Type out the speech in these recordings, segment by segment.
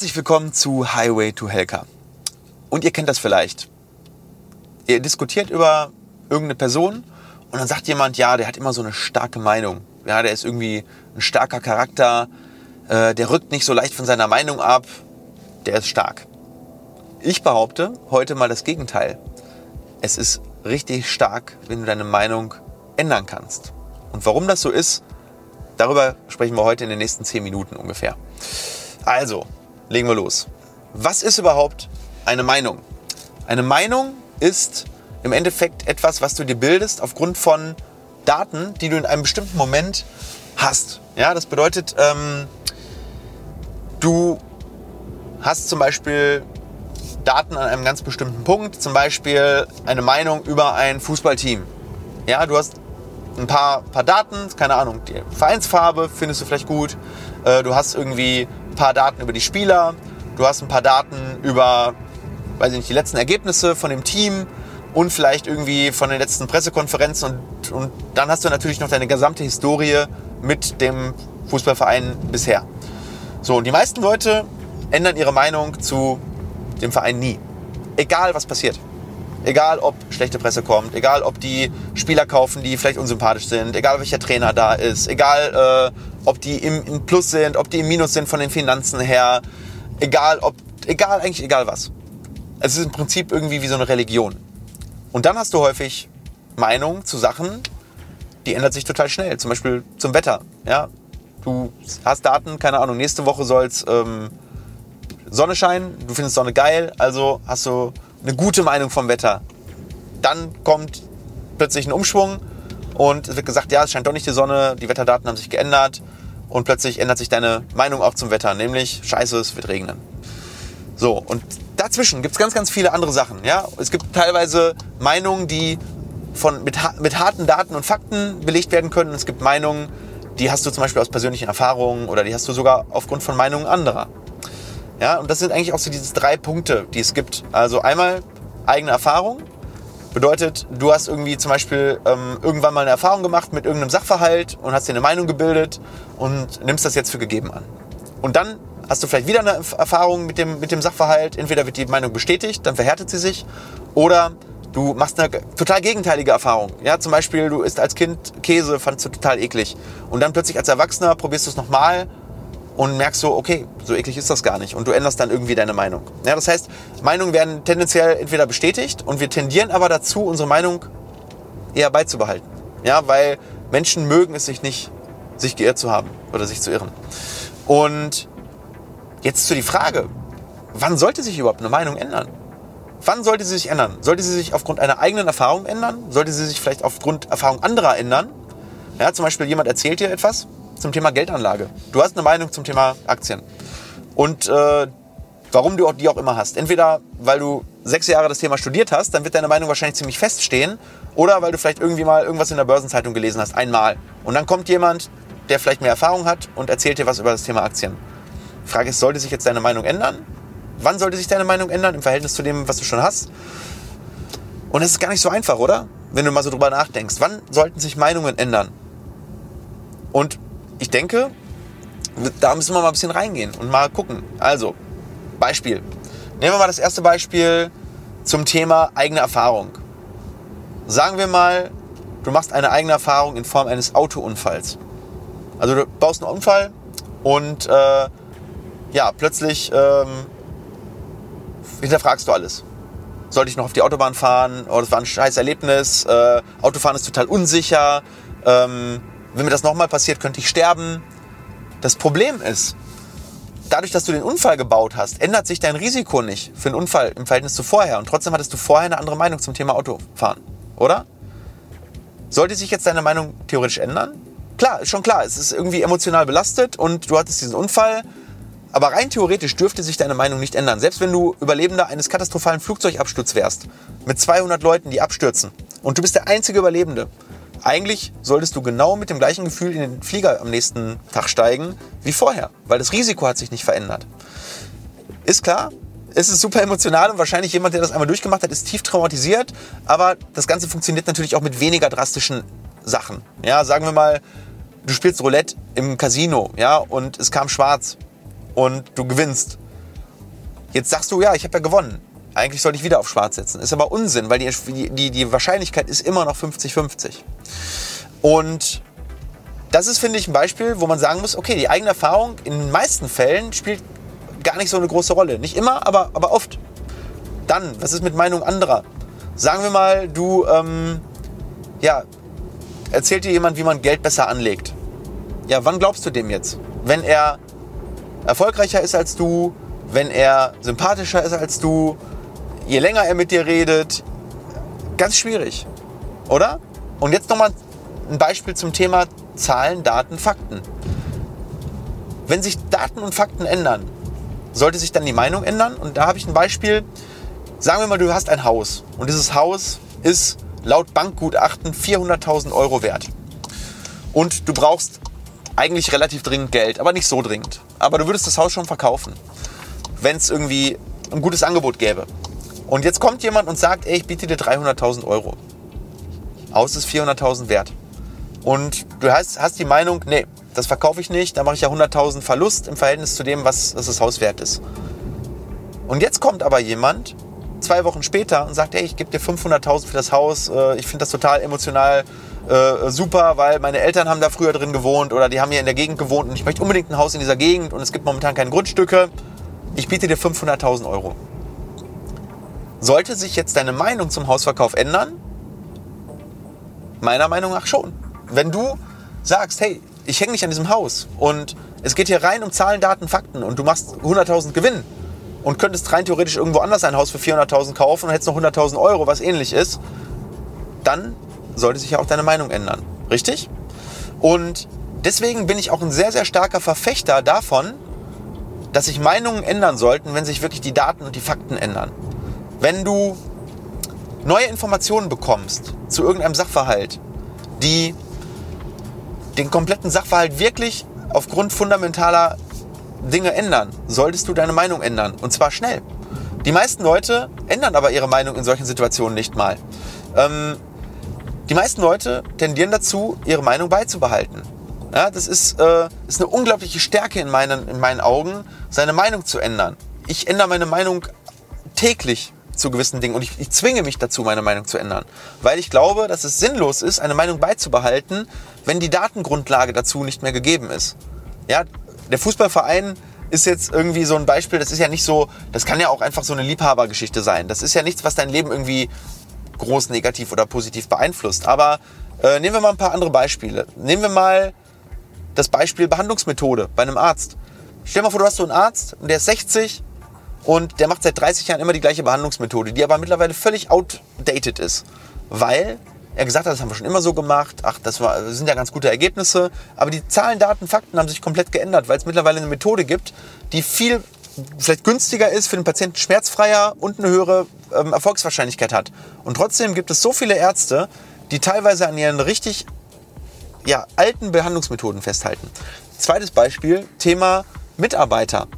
Herzlich willkommen zu Highway to Helka. Und ihr kennt das vielleicht. Ihr diskutiert über irgendeine Person und dann sagt jemand, ja, der hat immer so eine starke Meinung. Ja, der ist irgendwie ein starker Charakter, äh, der rückt nicht so leicht von seiner Meinung ab, der ist stark. Ich behaupte heute mal das Gegenteil. Es ist richtig stark, wenn du deine Meinung ändern kannst. Und warum das so ist, darüber sprechen wir heute in den nächsten zehn Minuten ungefähr. Also, legen wir los. Was ist überhaupt eine Meinung? Eine Meinung ist im Endeffekt etwas, was du dir bildest aufgrund von Daten, die du in einem bestimmten Moment hast. Ja, das bedeutet, ähm, du hast zum Beispiel Daten an einem ganz bestimmten Punkt, zum Beispiel eine Meinung über ein Fußballteam. Ja, du hast ein paar, paar Daten, keine Ahnung, die Vereinsfarbe findest du vielleicht gut, äh, du hast irgendwie ein paar Daten über die Spieler, du hast ein paar Daten über, weiß ich nicht, die letzten Ergebnisse von dem Team und vielleicht irgendwie von den letzten Pressekonferenzen und, und dann hast du natürlich noch deine gesamte Historie mit dem Fußballverein bisher. So, und die meisten Leute ändern ihre Meinung zu dem Verein nie. Egal was passiert. Egal ob schlechte Presse kommt, egal ob die Spieler kaufen, die vielleicht unsympathisch sind, egal welcher Trainer da ist, egal äh, ob die im, im Plus sind, ob die im Minus sind von den Finanzen her, egal ob, egal eigentlich egal was. Es ist im Prinzip irgendwie wie so eine Religion. Und dann hast du häufig Meinungen zu Sachen, die ändert sich total schnell. Zum Beispiel zum Wetter. Ja? Du hast Daten, keine Ahnung, nächste Woche soll es ähm, Sonne scheinen, du findest Sonne geil, also hast du eine gute Meinung vom Wetter. Dann kommt plötzlich ein Umschwung und es wird gesagt, ja, es scheint doch nicht die Sonne, die Wetterdaten haben sich geändert und plötzlich ändert sich deine Meinung auch zum Wetter, nämlich scheiße, es wird regnen. So, und dazwischen gibt es ganz, ganz viele andere Sachen. Ja? Es gibt teilweise Meinungen, die von, mit, mit harten Daten und Fakten belegt werden können. Es gibt Meinungen, die hast du zum Beispiel aus persönlichen Erfahrungen oder die hast du sogar aufgrund von Meinungen anderer. Ja, und das sind eigentlich auch so diese drei Punkte, die es gibt. Also einmal eigene Erfahrung. Bedeutet, du hast irgendwie zum Beispiel ähm, irgendwann mal eine Erfahrung gemacht mit irgendeinem Sachverhalt und hast dir eine Meinung gebildet und nimmst das jetzt für gegeben an. Und dann hast du vielleicht wieder eine Erfahrung mit dem, mit dem Sachverhalt. Entweder wird die Meinung bestätigt, dann verhärtet sie sich. Oder du machst eine total gegenteilige Erfahrung. Ja, zum Beispiel, du isst als Kind Käse, fandest du total eklig. Und dann plötzlich als Erwachsener probierst du es nochmal und merkst so, okay, so eklig ist das gar nicht. Und du änderst dann irgendwie deine Meinung. Ja, das heißt, Meinungen werden tendenziell entweder bestätigt und wir tendieren aber dazu, unsere Meinung eher beizubehalten. Ja, weil Menschen mögen es sich nicht, sich geirrt zu haben oder sich zu irren. Und jetzt zu die Frage, wann sollte sich überhaupt eine Meinung ändern? Wann sollte sie sich ändern? Sollte sie sich aufgrund einer eigenen Erfahrung ändern? Sollte sie sich vielleicht aufgrund Erfahrung anderer ändern? Ja, zum Beispiel jemand erzählt dir etwas zum Thema Geldanlage. Du hast eine Meinung zum Thema Aktien. Und äh, warum du die auch immer hast. Entweder weil du sechs Jahre das Thema studiert hast, dann wird deine Meinung wahrscheinlich ziemlich feststehen. Oder weil du vielleicht irgendwie mal irgendwas in der Börsenzeitung gelesen hast, einmal. Und dann kommt jemand, der vielleicht mehr Erfahrung hat und erzählt dir was über das Thema Aktien. Die Frage ist, sollte sich jetzt deine Meinung ändern? Wann sollte sich deine Meinung ändern im Verhältnis zu dem, was du schon hast? Und es ist gar nicht so einfach, oder? Wenn du mal so drüber nachdenkst. Wann sollten sich Meinungen ändern? Und ich denke, da müssen wir mal ein bisschen reingehen und mal gucken. Also, Beispiel. Nehmen wir mal das erste Beispiel zum Thema eigene Erfahrung. Sagen wir mal, du machst eine eigene Erfahrung in Form eines Autounfalls. Also du baust einen Unfall und äh, ja, plötzlich ähm, hinterfragst du alles. Sollte ich noch auf die Autobahn fahren? Oh, das war ein scheiß Erlebnis. Äh, Autofahren ist total unsicher. Ähm, wenn mir das nochmal passiert, könnte ich sterben. Das Problem ist, dadurch, dass du den Unfall gebaut hast, ändert sich dein Risiko nicht für einen Unfall im Verhältnis zu vorher. Und trotzdem hattest du vorher eine andere Meinung zum Thema Autofahren, oder? Sollte sich jetzt deine Meinung theoretisch ändern? Klar, ist schon klar, es ist irgendwie emotional belastet und du hattest diesen Unfall. Aber rein theoretisch dürfte sich deine Meinung nicht ändern. Selbst wenn du Überlebender eines katastrophalen Flugzeugabsturzes wärst, mit 200 Leuten, die abstürzen, und du bist der einzige Überlebende, eigentlich solltest du genau mit dem gleichen Gefühl in den Flieger am nächsten Tag steigen wie vorher, weil das Risiko hat sich nicht verändert. Ist klar, es ist super emotional und wahrscheinlich jemand, der das einmal durchgemacht hat, ist tief traumatisiert, aber das Ganze funktioniert natürlich auch mit weniger drastischen Sachen. Ja, sagen wir mal, du spielst Roulette im Casino, ja, und es kam schwarz und du gewinnst. Jetzt sagst du, ja, ich habe ja gewonnen. Eigentlich sollte ich wieder auf Schwarz setzen. Ist aber Unsinn, weil die, die, die Wahrscheinlichkeit ist immer noch 50-50. Und das ist, finde ich, ein Beispiel, wo man sagen muss, okay, die eigene Erfahrung in den meisten Fällen spielt gar nicht so eine große Rolle. Nicht immer, aber, aber oft. Dann, was ist mit Meinung anderer? Sagen wir mal, du, ähm, ja, erzählt dir jemand, wie man Geld besser anlegt. Ja, wann glaubst du dem jetzt? Wenn er erfolgreicher ist als du, wenn er sympathischer ist als du, je länger er mit dir redet, ganz schwierig, oder? Und jetzt nochmal ein Beispiel zum Thema Zahlen, Daten, Fakten. Wenn sich Daten und Fakten ändern, sollte sich dann die Meinung ändern. Und da habe ich ein Beispiel. Sagen wir mal, du hast ein Haus und dieses Haus ist laut Bankgutachten 400.000 Euro wert. Und du brauchst eigentlich relativ dringend Geld, aber nicht so dringend. Aber du würdest das Haus schon verkaufen, wenn es irgendwie ein gutes Angebot gäbe. Und jetzt kommt jemand und sagt, ey, ich biete dir 300.000 Euro. Haus ist 400.000 wert. Und du hast, hast die Meinung, nee, das verkaufe ich nicht, da mache ich ja 100.000 Verlust im Verhältnis zu dem, was, was das Haus wert ist. Und jetzt kommt aber jemand zwei Wochen später und sagt, hey, ich gebe dir 500.000 für das Haus, äh, ich finde das total emotional äh, super, weil meine Eltern haben da früher drin gewohnt oder die haben hier in der Gegend gewohnt und ich möchte unbedingt ein Haus in dieser Gegend und es gibt momentan keine Grundstücke. Ich biete dir 500.000 Euro. Sollte sich jetzt deine Meinung zum Hausverkauf ändern? Meiner Meinung nach schon. Wenn du sagst, hey, ich hänge nicht an diesem Haus und es geht hier rein um Zahlen, Daten, Fakten und du machst 100.000 Gewinn und könntest rein theoretisch irgendwo anders ein Haus für 400.000 kaufen und hättest noch 100.000 Euro, was ähnlich ist, dann sollte sich ja auch deine Meinung ändern. Richtig? Und deswegen bin ich auch ein sehr, sehr starker Verfechter davon, dass sich Meinungen ändern sollten, wenn sich wirklich die Daten und die Fakten ändern. Wenn du neue Informationen bekommst zu irgendeinem Sachverhalt, die den kompletten Sachverhalt wirklich aufgrund fundamentaler Dinge ändern, solltest du deine Meinung ändern. Und zwar schnell. Die meisten Leute ändern aber ihre Meinung in solchen Situationen nicht mal. Ähm, die meisten Leute tendieren dazu, ihre Meinung beizubehalten. Ja, das ist, äh, ist eine unglaubliche Stärke in meinen, in meinen Augen, seine Meinung zu ändern. Ich ändere meine Meinung täglich zu gewissen Dingen und ich, ich zwinge mich dazu, meine Meinung zu ändern. Weil ich glaube, dass es sinnlos ist, eine Meinung beizubehalten, wenn die Datengrundlage dazu nicht mehr gegeben ist. Ja, der Fußballverein ist jetzt irgendwie so ein Beispiel, das ist ja nicht so, das kann ja auch einfach so eine Liebhabergeschichte sein. Das ist ja nichts, was dein Leben irgendwie groß negativ oder positiv beeinflusst. Aber äh, nehmen wir mal ein paar andere Beispiele. Nehmen wir mal das Beispiel Behandlungsmethode bei einem Arzt. Stell dir mal vor, du hast so einen Arzt und der ist 60 und der macht seit 30 Jahren immer die gleiche Behandlungsmethode, die aber mittlerweile völlig outdated ist. Weil er gesagt hat, das haben wir schon immer so gemacht, ach, das, war, sind ja ganz gute Ergebnisse, aber die Zahlen, Daten, Fakten haben sich komplett geändert, weil es mittlerweile eine Methode gibt, die viel vielleicht günstiger ist, für den Patienten schmerzfreier und eine höhere ähm, Erfolgswahrscheinlichkeit hat. Und trotzdem gibt es so viele Ärzte, die teilweise an ihren richtig ja, alten Behandlungsmethoden festhalten. Zweites Beispiel, Thema Mitarbeiter.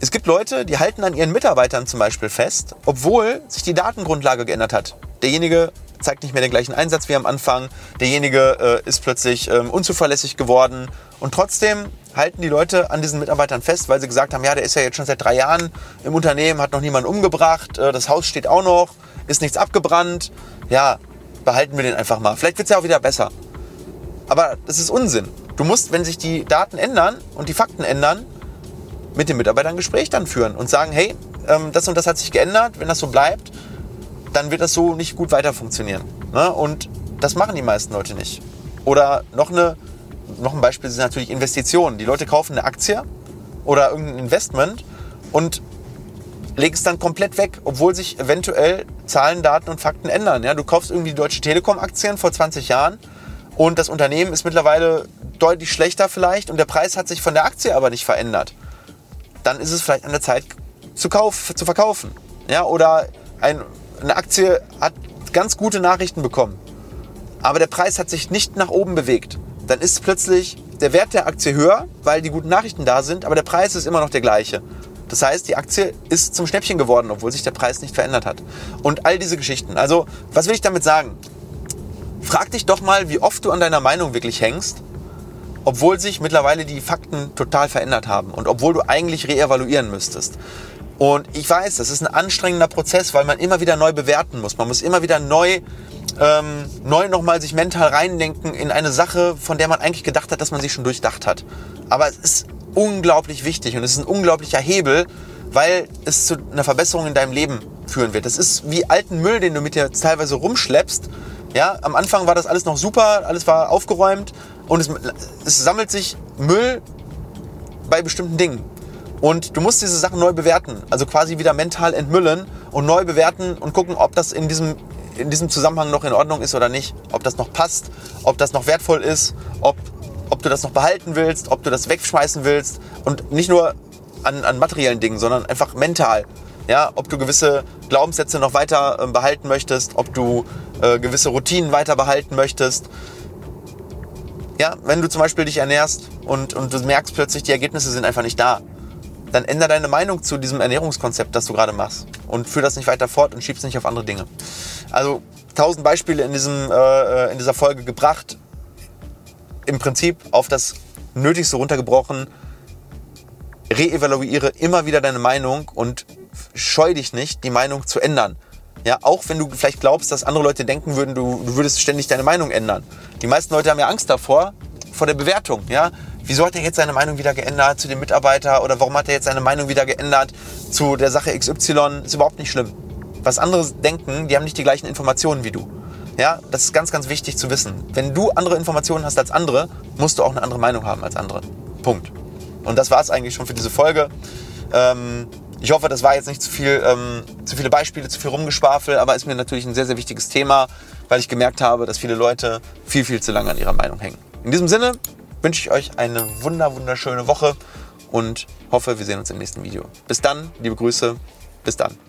Es gibt Leute, die halten an ihren Mitarbeitern zum Beispiel fest, obwohl sich die Datengrundlage geändert hat. Derjenige zeigt nicht mehr den gleichen Einsatz wie am Anfang, derjenige äh, ist plötzlich ähm, unzuverlässig geworden und trotzdem halten die Leute an diesen Mitarbeitern fest, weil sie gesagt haben, ja, der ist ja jetzt schon seit drei Jahren im Unternehmen, hat noch niemanden umgebracht, äh, das Haus steht auch noch, ist nichts abgebrannt, ja, behalten wir den einfach mal. Vielleicht wird es ja auch wieder besser. Aber das ist Unsinn. Du musst, wenn sich die Daten ändern und die Fakten ändern, mit den Mitarbeitern ein Gespräch dann führen und sagen, hey, ähm, das und das hat sich geändert, wenn das so bleibt, dann wird das so nicht gut weiter funktionieren. Ne? Und das machen die meisten Leute nicht. Oder noch, eine, noch ein Beispiel sind natürlich Investitionen. Die Leute kaufen eine Aktie oder irgendein Investment und legen es dann komplett weg, obwohl sich eventuell Zahlen, Daten und Fakten ändern. Ja, du kaufst irgendwie die Deutsche Telekom Aktien vor 20 Jahren und das Unternehmen ist mittlerweile deutlich schlechter vielleicht und der Preis hat sich von der Aktie aber nicht verändert. Dann ist es vielleicht an der Zeit zu, kauf, zu verkaufen. Ja, oder ein eine Aktie hat ganz gute Nachrichten bekommen, aber der Preis hat sich nicht nach oben bewegt, dann ist plötzlich der Wert der Aktie höher, weil die guten Nachrichten da sind, aber der Preis ist immer noch der gleiche. Das heißt, die Aktie ist zum Schnäppchen geworden, obwohl sich der Preis nicht verändert hat. Und all diese Geschichten. Also, was will ich damit sagen? Frag dich doch mal, wie oft du an deiner Meinung wirklich hängst obwohl sich mittlerweile die Fakten total verändert haben und obwohl du eigentlich reevaluieren müsstest. Und ich weiß, das ist ein anstrengender Prozess, weil man immer wieder neu bewerten muss. Man muss immer wieder neu, ähm, neu nochmal sich mental reindenken in eine Sache, von der man eigentlich gedacht hat, dass man sie schon durchdacht hat. Aber es ist unglaublich wichtig und es ist ein unglaublicher Hebel, weil es zu einer Verbesserung in deinem Leben führen wird. Das ist wie alten Müll, den du mit dir teilweise rumschleppst. Ja, am Anfang war das alles noch super, alles war aufgeräumt und es, es sammelt sich Müll bei bestimmten Dingen. Und du musst diese Sachen neu bewerten, also quasi wieder mental entmüllen und neu bewerten und gucken, ob das in diesem, in diesem Zusammenhang noch in Ordnung ist oder nicht, ob das noch passt, ob das noch wertvoll ist, ob, ob du das noch behalten willst, ob du das wegschmeißen willst und nicht nur an, an materiellen Dingen, sondern einfach mental. Ja, ob du gewisse Glaubenssätze noch weiter äh, behalten möchtest, ob du äh, gewisse Routinen weiter behalten möchtest. Ja, wenn du zum Beispiel dich ernährst und, und du merkst plötzlich, die Ergebnisse sind einfach nicht da, dann ändere deine Meinung zu diesem Ernährungskonzept, das du gerade machst und führ das nicht weiter fort und schieb's nicht auf andere Dinge. Also tausend Beispiele in, diesem, äh, in dieser Folge gebracht. Im Prinzip auf das Nötigste runtergebrochen. Reevaluiere immer wieder deine Meinung und scheu dich nicht, die Meinung zu ändern. Ja, auch wenn du vielleicht glaubst, dass andere Leute denken würden, du, du würdest ständig deine Meinung ändern. Die meisten Leute haben ja Angst davor, vor der Bewertung. Ja? Wieso hat er jetzt seine Meinung wieder geändert zu dem Mitarbeiter oder warum hat er jetzt seine Meinung wieder geändert zu der Sache XY? Ist überhaupt nicht schlimm. Was andere denken, die haben nicht die gleichen Informationen wie du. Ja, das ist ganz, ganz wichtig zu wissen. Wenn du andere Informationen hast als andere, musst du auch eine andere Meinung haben als andere. Punkt. Und das war es eigentlich schon für diese Folge. Ähm, ich hoffe, das war jetzt nicht zu viel, ähm, zu viele Beispiele, zu viel Rumgeschwafel, aber ist mir natürlich ein sehr, sehr wichtiges Thema, weil ich gemerkt habe, dass viele Leute viel, viel zu lange an ihrer Meinung hängen. In diesem Sinne wünsche ich euch eine wunder, wunderschöne Woche und hoffe, wir sehen uns im nächsten Video. Bis dann, liebe Grüße, bis dann.